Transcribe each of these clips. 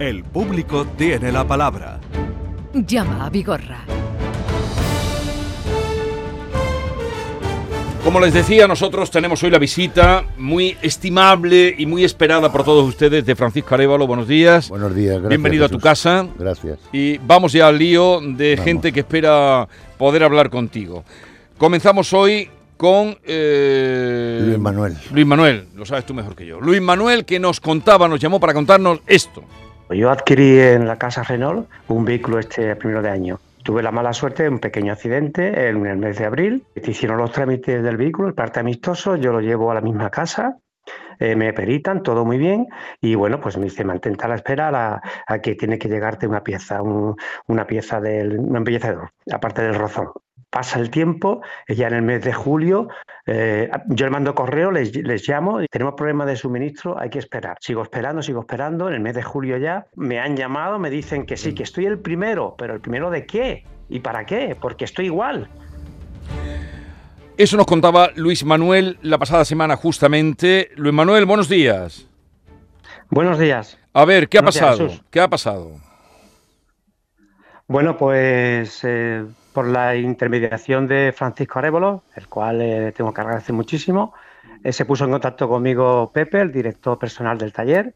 El público tiene la palabra. Llama a Vigorra. Como les decía, nosotros tenemos hoy la visita muy estimable y muy esperada por todos ustedes de Francisco Arevalo. Buenos días. Buenos días, gracias. Bienvenido a tu casa. Gracias. Y vamos ya al lío de Vamos. gente que espera poder hablar contigo. Comenzamos hoy con eh, Luis Manuel. Luis Manuel, lo sabes tú mejor que yo. Luis Manuel que nos contaba, nos llamó para contarnos esto. Yo adquirí en la casa Renault un vehículo este primero de año. Tuve la mala suerte de un pequeño accidente en el mes de abril. Se hicieron los trámites del vehículo, el parte amistoso, yo lo llevo a la misma casa, eh, me peritan, todo muy bien, y bueno, pues me dice, mantente a la espera a, que tiene que llegarte una pieza, un- una pieza del, embellecedor, aparte del rozón. Pasa el tiempo, eh, ya en el mes de julio, eh, yo le mando correo, les, les llamo, tenemos problemas de suministro, hay que esperar. Sigo esperando, sigo esperando, en el mes de julio ya me han llamado, me dicen que sí, que estoy el primero, pero ¿el primero de qué? ¿Y para qué? Porque estoy igual. Eso nos contaba Luis Manuel la pasada semana justamente. Luis Manuel, buenos días. Buenos días. A ver, ¿qué ha Buenos pasado? ¿Qué ha pasado? Bueno, pues eh, por la intermediación de Francisco Arevalo, el cual eh, tengo que agradecer muchísimo, eh, se puso en contacto conmigo Pepe, el director personal del taller,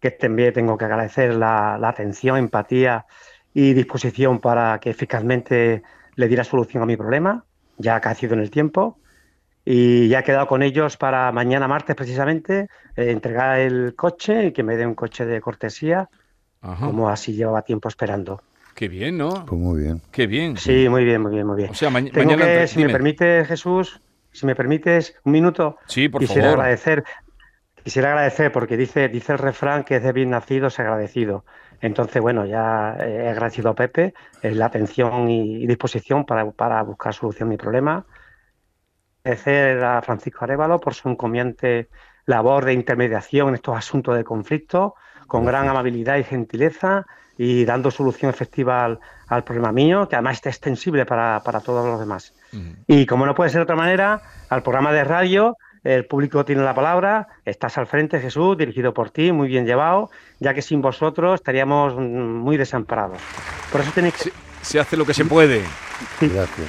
que también tengo que agradecer la, la atención, empatía y disposición para que eficazmente le diera solución a mi problema, ya ha caído en el tiempo. Y ya he quedado con ellos para mañana martes precisamente eh, entregar el coche y que me dé un coche de cortesía, Ajá. como así llevaba tiempo esperando. Qué bien, ¿no? Pues muy bien. Qué bien. Sí, muy bien, muy bien, muy bien. O sea, ma- Tengo mañana... que, si me permite, Jesús, si me permites un minuto, Sí, por quisiera favor. agradecer, quisiera agradecer porque dice, dice el refrán que es de bien nacido es agradecido. Entonces, bueno, ya he agradecido a Pepe eh, la atención y, y disposición para, para buscar solución a mi problema. Agradecer a Francisco Arevalo por su encomiante labor de intermediación en estos asuntos de conflicto, con gran amabilidad y gentileza y dando solución efectiva al, al problema mío, que además es extensible para, para todos los demás. Y como no puede ser de otra manera, al programa de radio, el público tiene la palabra, estás al frente, Jesús, dirigido por ti, muy bien llevado, ya que sin vosotros estaríamos muy desamparados. Por eso tenéis que... Se, se hace lo que se puede. Gracias.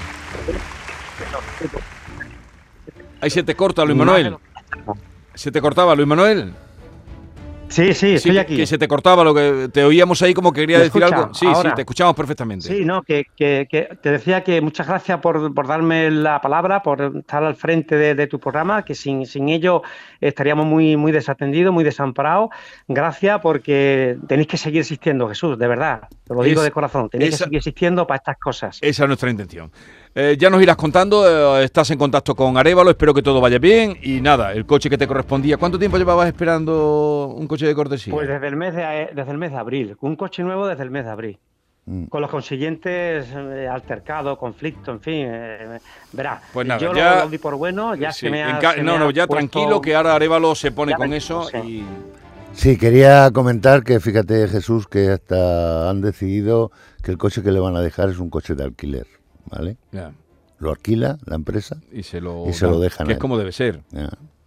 Ahí se te corta, Luis Manuel. Se te cortaba, Luis Manuel. Sí, sí, estoy que, aquí. que se te cortaba lo que te oíamos ahí como que quería ¿Me decir escucha algo. Sí, ahora? sí, te escuchamos perfectamente. Sí, no, que, que- que te decía que muchas gracias por, por darme la palabra, por estar al frente de, de tu programa, que sin, sin ello estaríamos muy, muy desatendidos, muy desamparados. Gracias porque tenéis que seguir existiendo, Jesús, de verdad. Te lo digo Es- de corazón, tenéis esa- que seguir existiendo para estas cosas. Esa es nuestra intención. Eh, ya nos irás contando, eh, estás en contacto con Arevalo, espero que todo vaya bien y nada, el coche que te correspondía. ¿Cuánto tiempo llevabas esperando un coche de cortesía? Pues desde el mes de, desde el mes de abril, un coche nuevo desde el mes de abril. Mm. Con los consiguientes eh, altercados, conflictos, en fin, eh, verá. Pues nada, yo ya- lo, lo di por bueno, ya Sí, se me ha. no, ha no, ya puesto- tranquilo que ahora Arevalo se pone con eso sí. y... Sí, quería comentar que fíjate, Jesús, que hasta han decidido que el coche que le van a dejar es un coche de alquiler, ¿vale? Lo alquila la empresa, y se lo, Y se lo dejan Que es como debe ser.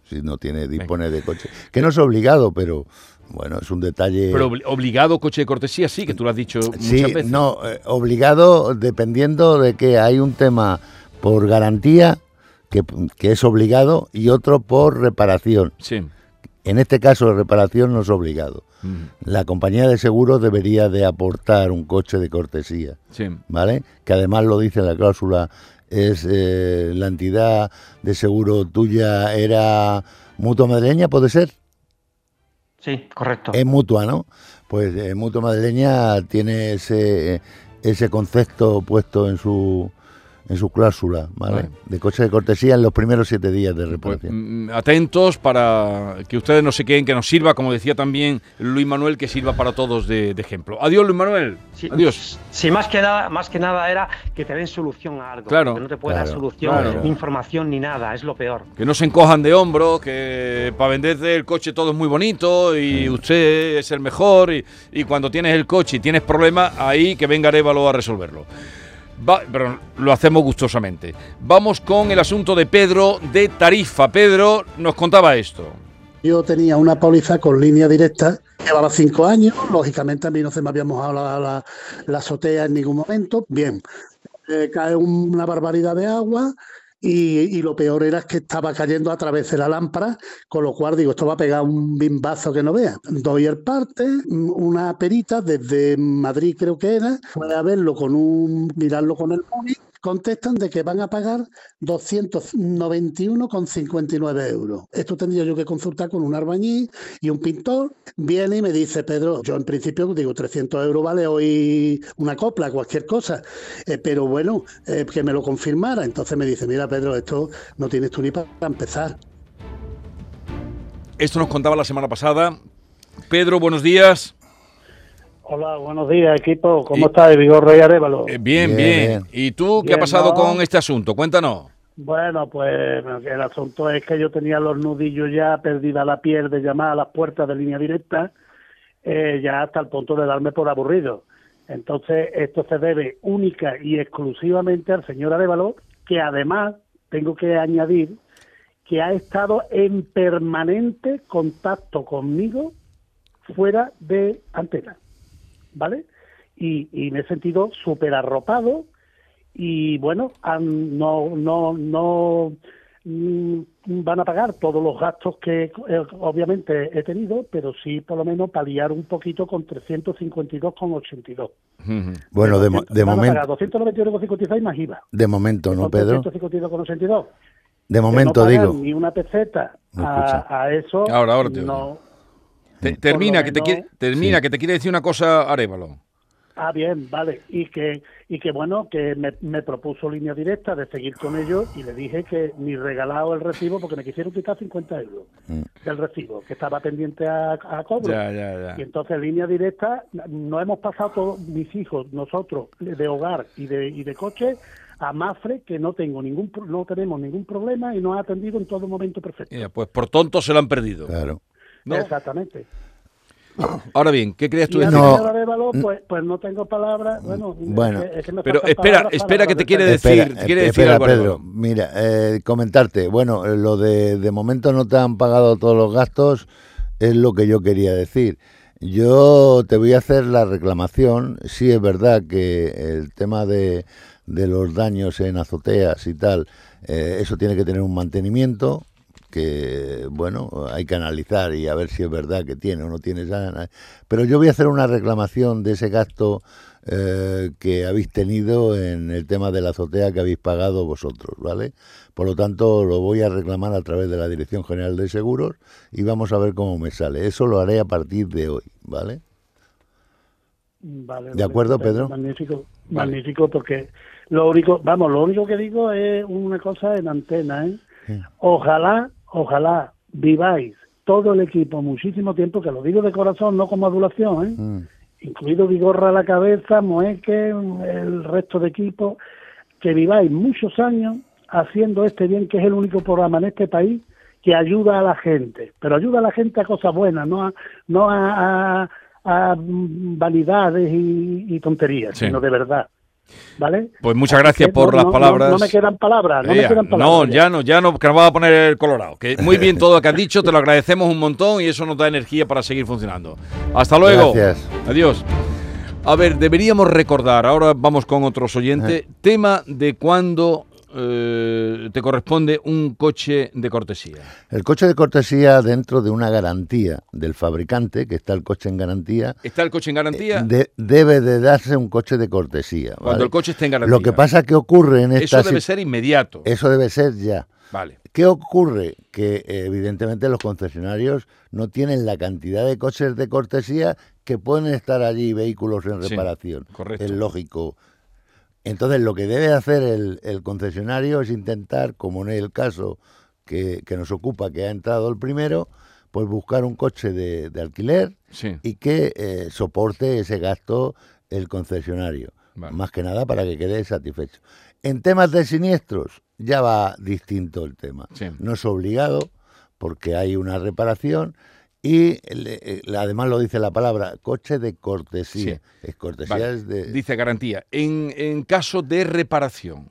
si no tiene dispone de coche. Que no es obligado, pero bueno, es un detalle. Pero obli- obligado coche de cortesía, sí, que tú lo has dicho Sí, muchas veces. no, eh, obligado dependiendo de que hay un tema por garantía, que, que es obligado, y otro por reparación. Sí. En este caso, de reparación no es obligado. La compañía de seguros debería de aportar un coche de cortesía, sí. ¿vale? Que además lo dice en la cláusula, es eh, la entidad de seguro tuya era Mutua Madrileña, ¿puede ser? Sí, correcto. Es mutua, ¿no? Pues eh, Mutua Madrileña tiene ese, ese concepto puesto en su en su cláusula, ¿vale? Vale. De coche de cortesía en los primeros siete días de Pues, reparación. mm, atentos para que ustedes no se queden, que nos sirva, como decía también Luis Manuel, que sirva para todos de, de ejemplo. Adiós, Luis Manuel. Sí, Adiós. Sí, más que nada, más que nada era que te den solución a algo. Claro, que no te puede dar claro, solución, claro. ni información ni nada, es lo peor. Que no se encojan de hombro, que para venderte el coche todo es muy bonito y usted es el mejor y, y cuando tienes el coche y tienes problemas, ahí que venga Arevalo a resolverlo. Va- pero lo hacemos gustosamente. Vamos con el asunto de Pedro de Tarifa. Pedro nos contaba esto. Yo tenía una póliza con línea directa Llevaba cinco años, lógicamente a mí no se me había mojado la, la- azotea en ningún momento. Bien, eh, cae una barbaridad de agua y, y lo peor era que estaba cayendo a través de la lámpara, con lo cual digo, esto va a pegar un bimbazo que no vea. Doy el parte, una perita desde Madrid creo que era, a verlo con un, mirarlo con el móvil, contestan de que van a pagar 291,59 euros. Esto tendría yo que consultar con un arbañil y un pintor. Viene y me dice, Pedro, yo en principio digo 300 euros vale hoy una copla, cualquier cosa, Eh, pero bueno, eh, que me lo confirmara. Entonces me dice, mira Pedro, esto no tienes tú ni para empezar. Esto nos contaba la semana pasada. Pedro, buenos días. Hola, buenos días equipo, Y- ¿cómo estás? Vigorra y Arevalo. Eh, bien, Bien. ¿Y tú qué ha pasado ¿no? con este asunto? Cuéntanos. Bueno, pues el asunto es que yo tenía los nudillos ya perdida la piel de llamar a las puertas de línea directa, eh, ya hasta el punto de darme por aburrido. Entonces, esto se debe única y exclusivamente al señor Arevalo, que además tengo que añadir que ha estado en permanente contacto conmigo fuera de antena, ¿vale? Y, y me he sentido súper arropado y bueno, han- no, no, no mm, van a pagar todos los gastos que eh, obviamente he tenido, pero sí por lo menos paliar un poquito con 352,82. Ujú. Bueno, de, de momento, 291,56 más IVA. de momento, ¿no, Pedro? 352,82. De De momento, no pagar digo. Ni una peseta a, a eso. Ahora, ahora no. Te- termina, que te menos- quiere, termina Sí. que te quiere decir una cosa, Arevalo. Ah, bien, vale. Y que, y que bueno, que me, me propuso línea directa de seguir con ellos y le dije que ni regalado el recibo porque me quisieron quitar 50 euros Mm. del recibo, que estaba pendiente a, a cobro. Ya, ya, ya. Y entonces línea directa, no hemos pasado todos mis hijos, nosotros, de hogar y de, y de coche, a Mafre, que no tengo ningún pro- no tenemos ningún problema y nos ha atendido en todo momento perfecto. Ya, pues por tonto se lo han perdido. Claro. ¿No? Exactamente. Ahora bien, ¿qué crees tú Y la No. señora Arevalo, pues, pues no tengo palabras. Bueno, es Bueno. que- es que me Pero espera, espera que te quiere decir- Espera, quiere eh, decir espera, algo, Pedro. Mira, eh, comentarte. Bueno, eh, lo de de momento no te han pagado todos los gastos es lo que yo quería decir. Yo te voy a hacer la reclamación. Sí es verdad que el tema de, de los daños en azoteas y tal, eh, eso tiene que tener un mantenimiento que, bueno, hay que analizar y a ver si es verdad que tiene o no tiene esa... Pero yo voy a hacer una reclamación de ese gasto eh, que habéis tenido en el tema de la azotea que habéis pagado vosotros, ¿vale? Por lo tanto, lo voy a reclamar a través de la Dirección General de Seguros y vamos a ver cómo me sale. Eso lo haré a partir de hoy, ¿vale? Vale, ¿De acuerdo, Pedro? Magnífico, Vale. magnífico, porque lo único, vamos, lo único que digo es una cosa en antena, ¿eh? Ojalá, ojalá viváis todo el equipo muchísimo tiempo, que lo digo de corazón, no como adulación, ¿eh? Mm. incluido Vigorra a la cabeza, Moeque, el resto de equipo, que viváis muchos años haciendo este bien, que es el único programa en este país que ayuda a la gente, pero ayuda a la gente a cosas buenas, no a, no a, a- a vanidades y, y tonterías, Sí. sino de verdad. ¿Vale? Pues muchas gracias por no- las no- palabras. No, me quedan palabras, no me Ea, quedan palabras. no, ya no, ya no, que nos va a poner el colorado. Que muy bien todo lo que has dicho, te lo agradecemos un montón y eso nos da energía para seguir funcionando. Hasta luego. Gracias. Adiós. A ver, deberíamos recordar, ahora vamos con otros oyentes, tema de cuando eh, te corresponde un coche de cortesía. El coche de cortesía dentro de una garantía del fabricante, que está el coche en garantía, ¿Está el coche en garantía? de- debe de darse un coche de cortesía. cuando el coche esté en garantía. Lo que pasa que ocurre en esta Eso debe ser inmediato. eso debe ser ya. Vale. ¿Qué ocurre? Que eh, evidentemente los concesionarios no tienen la cantidad de coches de cortesía que pueden estar allí vehículos en Sí, reparación. correcto. Es lógico. Entonces lo que debe hacer el, el concesionario es intentar, como en el caso que, que nos ocupa, que ha entrado el primero, pues buscar un coche de, de alquiler Sí. y que eh, soporte ese gasto el concesionario. Vale. Más que nada para que quede satisfecho. En temas de siniestros ya va distinto el tema. Sí. No es obligado porque hay una reparación y le- eh, además lo dice la palabra, coche de cortesía. Sí. Es cortesía Vale. es de... Dice garantía. En, en caso de reparación,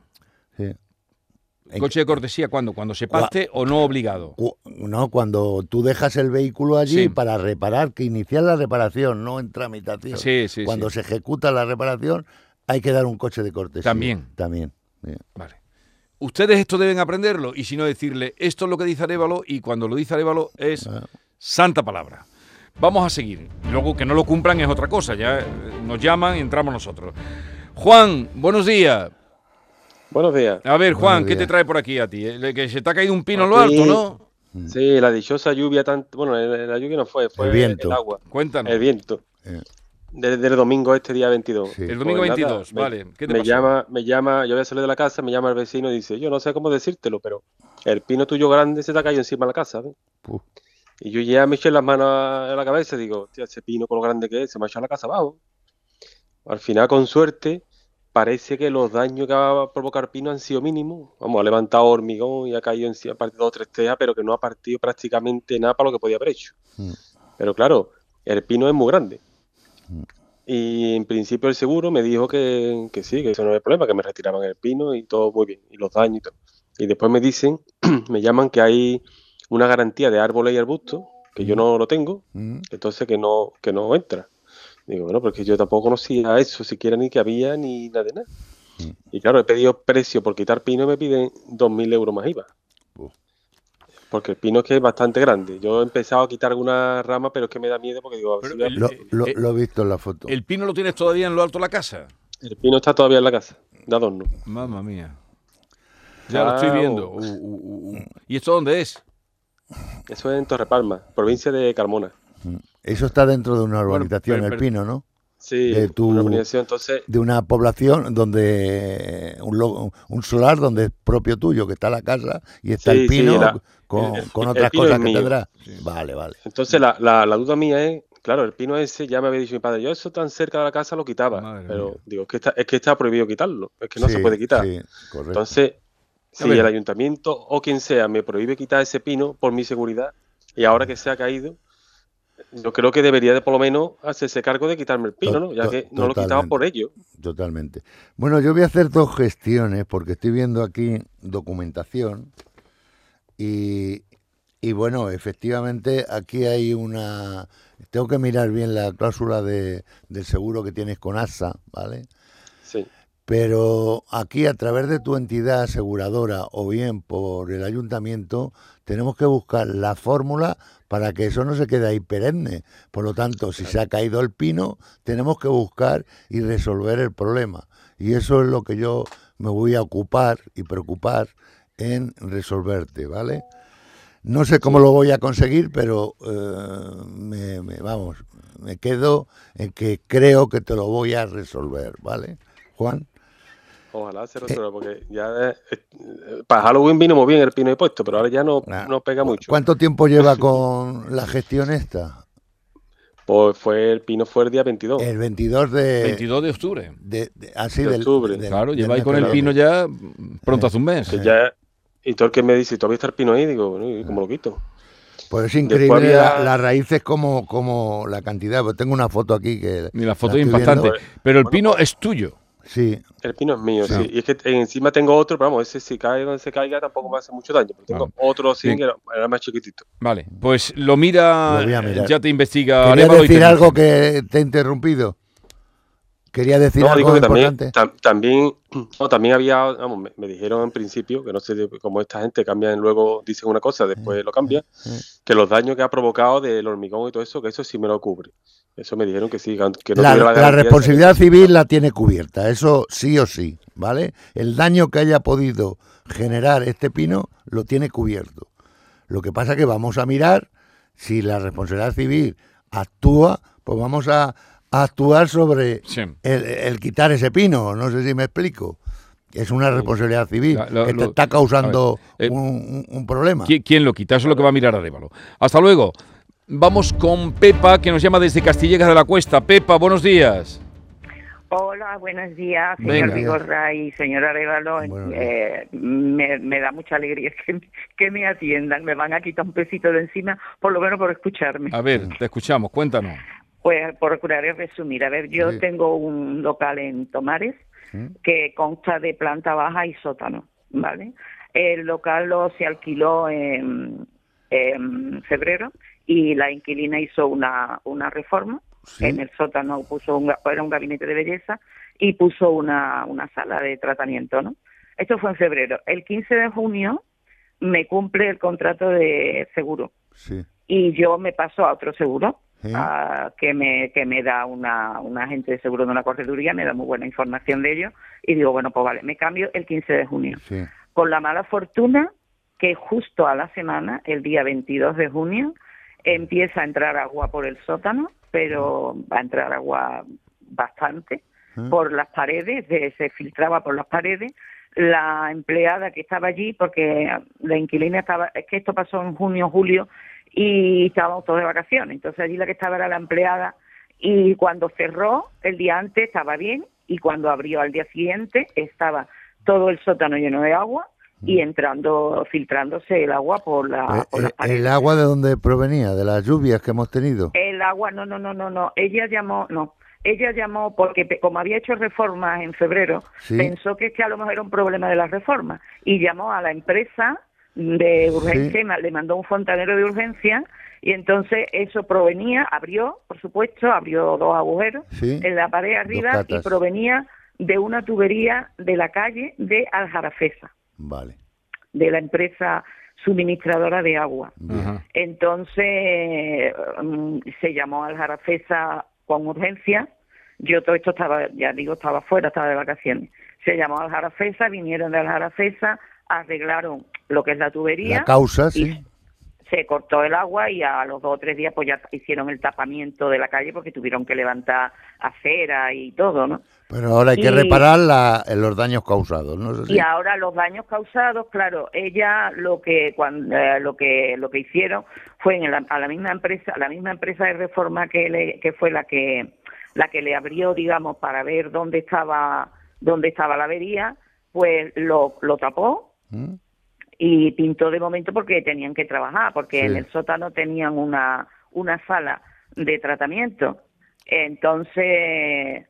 sí. En- coche de cortesía, ¿cuándo? ¿Cuando se parte o no obligado? cu- no, cuando tú dejas el vehículo allí Sí. para reparar, que iniciar la reparación, no en tramitación. Sí, sí, Cuando se ejecuta la reparación, hay que dar un coche de cortesía. También. También. Vale. Ustedes esto deben aprenderlo y si no decirle, esto es lo que dice Arevalo y cuando lo dice Arevalo es Ah. Santa palabra. Vamos a seguir. Luego que no lo cumplan es otra cosa, ya eh, nos llaman y entramos nosotros. Juan, buenos días. Buenos días. A ver, Juan, ¿qué te trae por aquí a ti? Eh, Que se te ha caído un pino en lo alto, ¿no? Sí, la dichosa lluvia, tan, bueno, el- la lluvia no fue, fue El viento. agua, Cuéntanos. el viento. Eh. Desde el domingo este día 22. Sí. El domingo Pues nada, 22, me- vale. ¿Qué te me pasó? llama, me llama, yo voy a salir de la casa, me llama el vecino y dice, yo no sé cómo decírtelo, pero el pino tuyo grande se te ha caído encima de la casa. ¿ves? Y yo ya me eché las manos a la cabeza y digo, tío, ese pino con lo grande que es, se me ha echado la casa abajo. Al final, con suerte, parece que los daños que va a provocar pino han sido mínimos. Vamos, ha levantado hormigón y ha caído encima, ha partido dos o tres tejas, pero que no ha partido prácticamente nada para lo que podía haber hecho. Mm. Pero claro, el pino es muy grande. Mm. Y en principio el seguro me dijo que, que sí, que eso no era problema, que me retiraban el pino y todo muy bien, y los daños y todo. Y después me dicen, me llaman que hay una garantía de árboles y arbustos, que yo no lo tengo, entonces que no, que no entra. Digo, bueno, porque yo tampoco conocía eso, siquiera ni que había ni nada de nada. Y claro, he pedido precio por quitar pino y me piden 2.000 euros más IVA. Porque el pino es que es bastante grande. Yo he empezado a quitar algunas ramas, pero es que me da miedo porque digo, a ver si voy a- el- Lo, eh, lo- eh, lo he visto en la foto. ¿El pino lo tienes todavía en lo alto de la casa? el pino está todavía en la casa, de adorno. Mamma mía. Ya lo estoy viendo. Uh, uh, uh. ¿Y esto dónde es? Eso es en Torrepalma, provincia de Carmona. Mm. Eso está dentro de una Bueno, urbanización, pero- el pino, ¿no? Sí, De tu- una organización, entonces De una población donde un, un solar donde es propio tuyo, que está la casa y está Sí, el sí, pino la- con, el- con el otras pino cosas que mío. tendrá. Vale, vale. Entonces la, la, la duda mía es, claro, el pino ese ya me había dicho mi padre, yo eso tan cerca de la casa lo quitaba, Madre pero mía. digo, es que, está, es que está prohibido quitarlo, es que no se puede quitar. Sí, correcto. Entonces, si el ayuntamiento o quien sea me prohíbe quitar ese pino por mi seguridad y ahora que se ha caído, yo creo que debería de por lo menos hacerse cargo de quitarme el pino, ¿no? Ya que no lo quitaba por ello. Totalmente. Bueno, yo voy a hacer dos gestiones porque estoy viendo aquí documentación y, y bueno, efectivamente aquí hay una... Tengo que mirar bien la cláusula de, del seguro que tienes con ASA, ¿vale? Pero aquí a través de tu entidad aseguradora o bien por el ayuntamiento tenemos que buscar la fórmula para que eso no se quede ahí perenne. Por lo tanto, si se ha caído el pino, tenemos que buscar y resolver el problema. Y eso es lo que yo me voy a ocupar y preocupar en resolverte, ¿vale? No sé cómo lo voy a conseguir, pero eh, me, me- vamos, me quedo en que creo que te lo voy a resolver, ¿vale? Juan. Ojalá se resuelva, porque ya eh, eh, para Halloween vino muy bien el pino he puesto, pero ahora ya no, Ah, no pega mucho. ¿Cuánto tiempo lleva con la gestión esta? Pues fue el pino fue el día 22. El 22 de... 22 de octubre. de, de- así de del- octubre. del- Claro, del lleváis con el pino ya pronto hace un mes. Que ya, y todo el que me dice, ¿todavía está el pino ahí? Digo, bueno, ¿y cómo lo quito? Pues es increíble había- la- las raíces como, como la cantidad. Pues tengo una foto aquí que... Ni la foto es impactante. viendo. Pero el Bueno, pino pues- es tuyo. Sí, El pino es mío, Sí. sí. Y es que encima tengo otro, pero vamos, ese si cae donde se caiga tampoco me hace mucho daño. Pero tengo Vale. otro así Bien. que era, más chiquitito. Vale, pues lo mira, Lo ya te investiga Quería decir te algo que te he interrumpido. Quería decir No, algo digo que también, importante. tam- también, no, también había, vamos, me, me dijeron en principio, que no sé cómo esta gente cambian, luego dicen una cosa, después lo cambian, que los daños que ha provocado del hormigón y todo eso, que eso sí me lo cubre. Eso me dijeron que sí, que no la, la de- responsabilidad civil la tiene cubierta, eso sí o sí, ¿vale? El daño que haya podido generar este pino lo tiene cubierto. Lo que pasa que vamos a mirar si la responsabilidad civil actúa, pues vamos a actuar sobre Sí. el, el quitar ese pino, no sé si me explico. Es una responsabilidad civil La- que te está causando ver, eh, un, problema. ¿Qui- ¿Quién lo quita? Eso es lo que va a mirar Arévalo. Hasta luego. Vamos con Pepa, que nos llama desde Castillejas de la Cuesta. Pepa, buenos días. Hola, buenos días, Venga. señor Vigorra y señor Arevalo. Eh, me, me da mucha alegría que, que me atiendan. Me van a quitar un pesito de encima, por lo menos por escucharme. A ver, te escuchamos, cuéntanos. Pues procuraré resumir. A ver, yo Sí. tengo un local en Tomares que consta de planta baja y sótano, ¿vale? El local lo se alquiló en, en febrero y la inquilina hizo una, una reforma. Sí. En el sótano puso un, era un gabinete de belleza y puso una, una sala de tratamiento, ¿no? Esto fue en febrero. El 15 de junio me cumple el contrato de seguro Sí. y yo me paso a otro seguro Ah, que me que me da una, un agente de seguro de una correduría, me da muy buena información de ello y digo, bueno, pues vale, me cambio el 15 de junio. Sí. Con la mala fortuna que justo a la semana, el día 22 de junio, empieza a entrar agua por el sótano, pero va a entrar agua bastante por las paredes, de- se filtraba por las paredes. La empleada que estaba allí, porque la inquilina estaba, es que esto pasó en junio, julio, y estábamos todos de vacaciones. Entonces allí la que estaba era la empleada, y cuando cerró, el día antes estaba bien, y cuando abrió al día siguiente, estaba todo el sótano lleno de agua y entrando, filtrándose el agua por, la, Eh, por las eh. ¿El agua de dónde provenía? ¿De las lluvias que hemos tenido? El agua, no, no, no, no, no. Ella llamó, no. Ella llamó porque como había hecho reformas en febrero, Sí. pensó que es que a lo mejor era un problema de las reformas y llamó a la empresa de urgencia, le mandó un fontanero de urgencia y entonces eso provenía, abrió, por supuesto, abrió dos agujeros Sí. en la pared arriba y provenía de una tubería de la calle de Aljarafesa, Vale. de la empresa suministradora de agua. Ajá. Entonces mm, se llamó al Jarafesa con urgencia. Yo todo esto estaba, ya digo, estaba fuera, estaba de vacaciones. Se llamó al Jarafesa, vinieron de Jarafesa, arreglaron lo que es la tubería. La causa, sí. Se cortó el agua y a los dos o tres días pues ya hicieron el tapamiento de la calle porque tuvieron que levantar acera y todo, ¿no? Pero ahora hay que y- reparar la- los daños causados, ¿no? Y ahora los daños causados, claro, ella lo que cuando, eh, lo que lo que hicieron fue en la, a la misma empresa, la misma empresa de reforma que le, que fue la que la que le abrió, digamos, para ver dónde estaba dónde estaba la avería, pues lo, lo tapó ¿Mm? y pintó de momento porque tenían que trabajar, porque Sí. en el sótano tenían una, una sala de tratamiento. Entonces,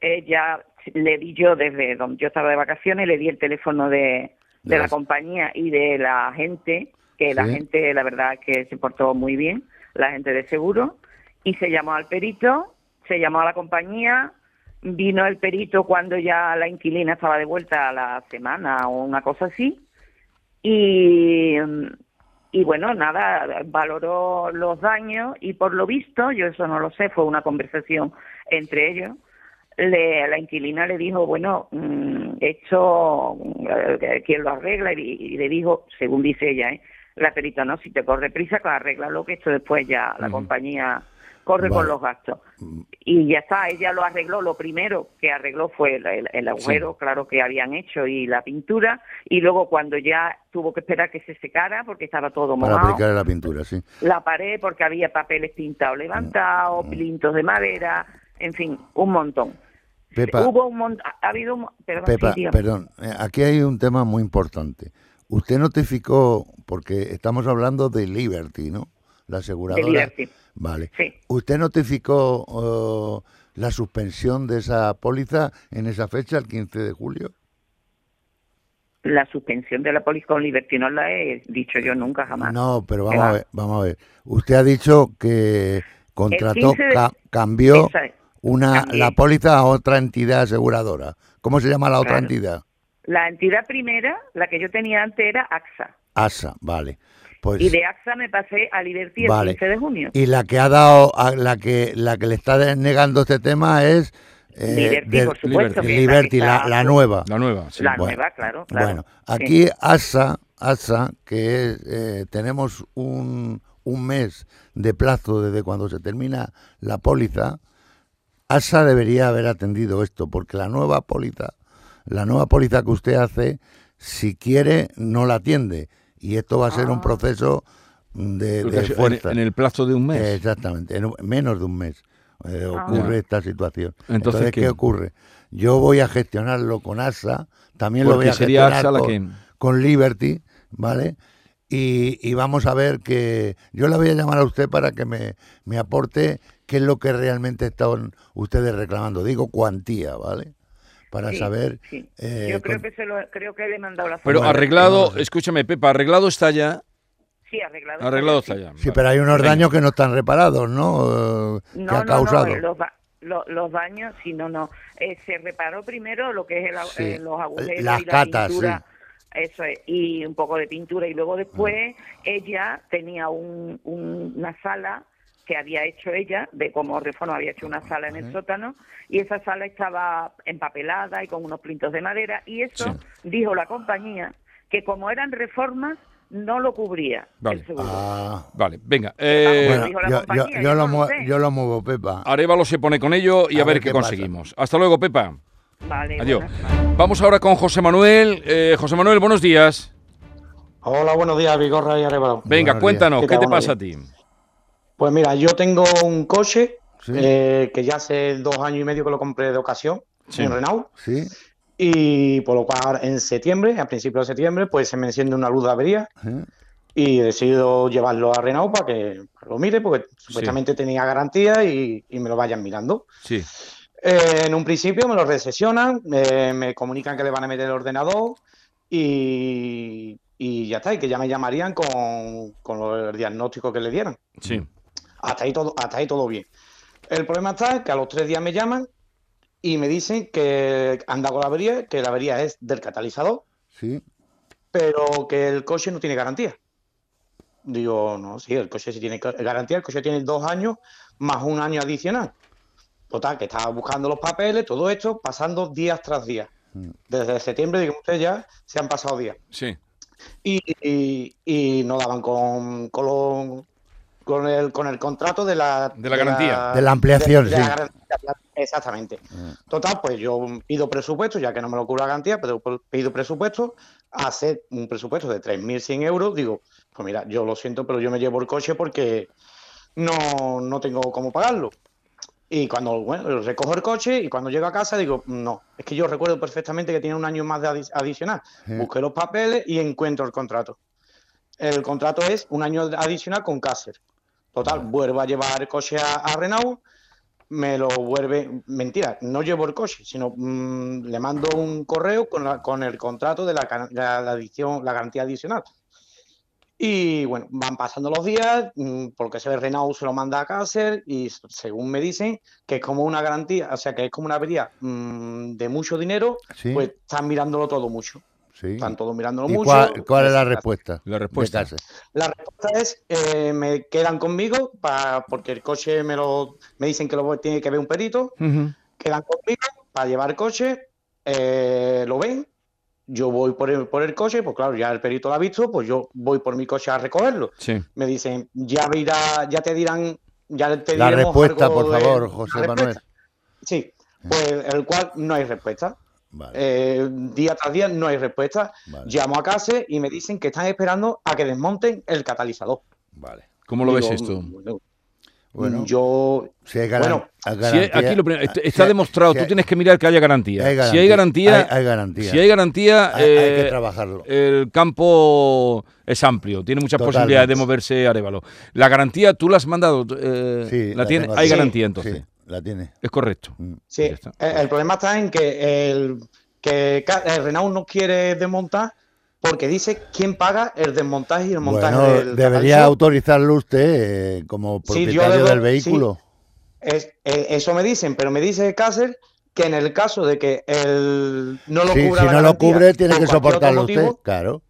ella le di yo desde donde yo estaba de vacaciones, le di el teléfono de, de la compañía y de la gente, que la gente, la verdad, que se portó muy bien, la gente de seguro, y se llamó al perito, se llamó a la compañía, vino el perito cuando ya la inquilina estaba de vuelta a la semana o una cosa así, y, y bueno, nada, valoró los daños y por lo visto, yo eso no lo sé, fue una conversación entre ellos, le, la inquilina le dijo, bueno, mm, esto, eh, ¿quién lo arregla? Y, y le dijo, según dice ella, ¿eh? la perita, no, si te corre prisa, pues arréglalo, que esto después ya la compañía corre con los gastos. Y ya está, ella lo arregló, lo primero que arregló fue el, el- el agujero, claro, que habían hecho y la pintura, y luego cuando ya tuvo que esperar que se secara, porque estaba todo Para mojado, aplicar la pintura, sí. la pared porque había papeles pintados levantados, plintos de madera, en fin, un montón. Pepa, Hubo un montón, ha habido un, perdón, Pepa, perdón, eh, aquí hay un tema muy importante. Usted notificó, porque estamos hablando de Liberty, ¿no? La aseguradora. De Liberty. Vale. Sí. ¿Usted notificó eh, la suspensión de esa póliza en esa fecha, el 15 de julio? La suspensión de la policía con Liberty no la he dicho yo nunca jamás. No, pero ¿Qué vamos a ver, vamos a ver. Usted ha dicho que contrató, 15 de- ca- cambió es. una Cambié. la póliza a otra entidad aseguradora. ¿Cómo se llama la otra Claro. entidad? La entidad primera, la que yo tenía antes era AXA. ASA, vale. Pues Y de AXA me pasé a Liberty el Vale. 15 de junio. y la que ha dado a la que la que le está negando este tema es eh, Liberty, por supuesto. Liberty, la, nueva. La nueva, sí. La Bueno, nueva, claro. claro. Bueno, Sí. aquí ASA, ASA, que es, eh, tenemos un, un mes de plazo desde cuando se termina la póliza, ASA debería haber atendido esto, porque la nueva póliza, la nueva póliza que usted hace, si quiere, no la atiende. Y esto va a ser un Ah. proceso de, fuerza. En, el plazo de un mes. Exactamente, en un- menos de un mes eh, ocurre Ya. esta situación. Entonces, Entonces, ¿qué? ¿qué? ocurre? Yo voy a gestionarlo con ASA, también lo voy a sería gestionar con, que- con Liberty, ¿vale? Y, y vamos a ver que yo la voy a llamar a usted para que me, me aporte qué es lo que realmente están ustedes reclamando. Digo cuantía, ¿vale? Para Sí, saber. sí. eh, Yo creo con- que, se lo, creo que le he mandado la Pero arreglado, escúchame, Pepa, arreglado está ya. Sí, arreglado. Arreglado está está ya. Sí, pero hay unos Venga. daños que no están reparados, ¿no? Eh, que ha no, causado. no, los, los daños, sí, no, no. Eh, se reparó primero lo que es el, Sí, eh, los agujeros las y la catas, pintura. Eso es, y un poco de pintura. Y luego después ella tenía un- un- una sala que había hecho ella, de como reforma había hecho una sala en el sótano, y esa sala estaba empapelada y con unos plintos de madera, y eso Sí. dijo la compañía que como eran reformas, no lo cubría Vale. el seguro. Ah, Vale, venga. eh, bueno, dijo la yo, compañía, yo- yo yo lo no lo mue- sé. yo lo muevo, Pepa. Arevalo se pone con ello y a, A ver, ver qué, conseguimos. Hasta luego, Pepa. Vale, Adiós. buenas. Vamos ahora con José Manuel. Eh, José Manuel, buenos días. Hola, buenos días, Vigorra y Arevalo. Venga, Buenos días. cuéntanos, ¿Qué ¿qué tal? te pasa a ti? Pues mira, yo tengo un coche Sí. eh, que ya hace dos años y medio que lo compré de ocasión, Sí. un Renault, Sí, y por lo cual en septiembre, a principios de septiembre, pues se me enciende una luz de avería y he decidido llevarlo a Renault para que lo mire, porque supuestamente tenía garantía y, y me lo vayan mirando. Sí, Eh, en un principio me lo recesionan, me, me comunican que le van a meter el ordenador y, y ya está, y que ya me llamarían con, con el diagnóstico que le dieran. sí. Hasta ahí todo, hasta ahí todo bien. El problema está que a los tres días me llaman y me dicen que anda con la avería, que la avería es del catalizador, sí. pero que el coche no tiene garantía. Digo, no, sí, el coche sí tiene garantía, el coche tiene dos años más un año adicional. Total, que estaba buscando los papeles, todo esto, pasando días tras día. Mm. Desde septiembre, digo, ustedes ya se han pasado días. Sí, Y, y, y no daban con, con, lo- con el, con el contrato de la... De la garantía. De la ampliación, de- de sí. la garantía, exactamente. Total, pues yo pido presupuesto, ya que no me lo cubre la garantía, pero pido presupuesto, hacer un presupuesto de 3.100 euros, digo, pues mira, yo lo siento, pero yo me llevo el coche porque no, no tengo cómo pagarlo. Y cuando, bueno, recojo el coche y cuando llego a casa digo, no, es que yo recuerdo perfectamente que tiene un año más de adi- adicional. Sí. Busqué los papeles y encuentro el contrato. El contrato es un año adicional con Cácer. Total, vuelvo a llevar el coche a, a Renault, me lo vuelve, mentira, no llevo el coche, sino mm, le mando un correo con, la- con el contrato de la, la, la adición, la garantía adicional. Y bueno, van pasando los días, mm, porque ese Renault se lo manda a Cácer y según me dicen que es como una garantía, o sea que es como una avería mm, de mucho dinero, Sí. pues están mirándolo todo mucho. Sí. Están todos mirándolo ¿Y mucho. cuál, cuál es la Pues, respuesta? la respuesta. la respuesta es, eh, me quedan conmigo pa- porque el coche me lo me dicen que lo tiene que ver un perito, quedan conmigo para llevar el coche, eh, lo ven, yo voy por el, por el coche, pues claro, ya el perito lo ha visto, pues yo voy por mi coche a recogerlo. Sí, Me dicen, ya verá, ya te dirán, ya te La diremos respuesta, algo por favor, la José respuesta". Manuel. Sí, pues el cual no hay respuesta. Vale, Eh, día tras día no hay respuesta. vale, Llamo a casa y me dicen que están esperando a que desmonten el catalizador. vale. ¿cómo lo ves esto? Bueno, Bueno, yo si hay, garan- bueno, Si hay- aquí lo primero, si está hay- demostrado, si tú tienes que mirar que haya garantía. hay Si hay garantía, Hay, hay garantía. si hay garantía, Hay- hay que eh, trabajarlo. el campo es amplio, tiene muchas Totalmente. posibilidades de moverse Arevalo. La garantía, ¿tú la has mandado? eh, Sí, ¿La tiene? Hay garantía entonces. Sí, la tiene. Es correcto. Mm. sí, está. el, el problema está en que el que el Renault no quiere desmontar porque dice quién paga el desmontaje y el montaje Bueno, del debería autorizarlo usted eh, como Sí, yo propietario debo- del sí. vehículo. Es- eh, eso me dicen, pero me dice Cáceres que en el caso de que el no lo Sí, cubra si la no lo cubre, tiene que soportarlo usted. Claro.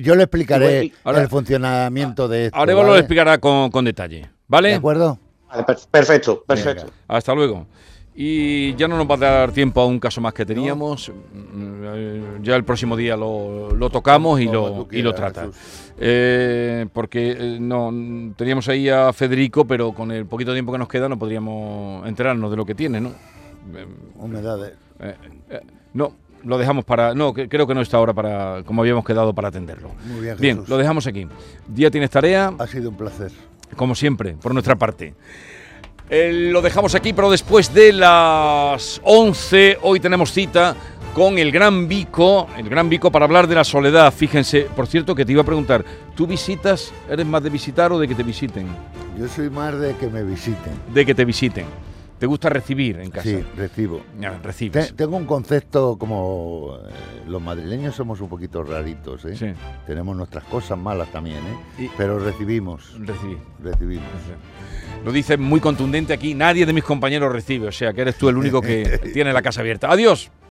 Yo le explicaré Y- Ahora- el funcionamiento de esto. Lo ¿vale? explicará con, con detalle. ¿Vale? ¿De acuerdo? Vale, perfecto, perfecto. Venga. Hasta luego. Y ya no nos va a dar tiempo a un caso más que teníamos. Ya el próximo día lo, lo tocamos y lo, y lo trata. Eh, porque eh, no teníamos ahí a Federico, pero con el poquito tiempo que nos queda no podríamos enterarnos de lo que tiene, ¿no? Eh, Humedades. eh, eh, no, lo dejamos para. No, que- creo que no está ahora para. Como habíamos quedado para atenderlo. Muy bien, Bien, Jesús. lo dejamos aquí. Día tienes tarea, Ha sido un placer. Como siempre, por nuestra parte. Eh, lo dejamos aquí, pero después de las 11, hoy tenemos cita con el Gran Vico, el Gran Vico para hablar de la soledad. Fíjense, por cierto, que te iba a preguntar, ¿tú visitas, eres más de visitar o de que te visiten? Yo soy más de que me visiten. De que te visiten. Te gusta recibir en casa. Sí, recibo. Ya, recibes. Te- tengo un concepto como eh, los madrileños somos un poquito raritos, ¿eh? Sí. Tenemos nuestras cosas malas también, ¿eh? Y- Pero recibimos, Recibir. recibimos. Lo dice muy contundente aquí. Nadie de mis compañeros recibe. O sea, que eres tú el único que tiene la casa abierta. Adiós.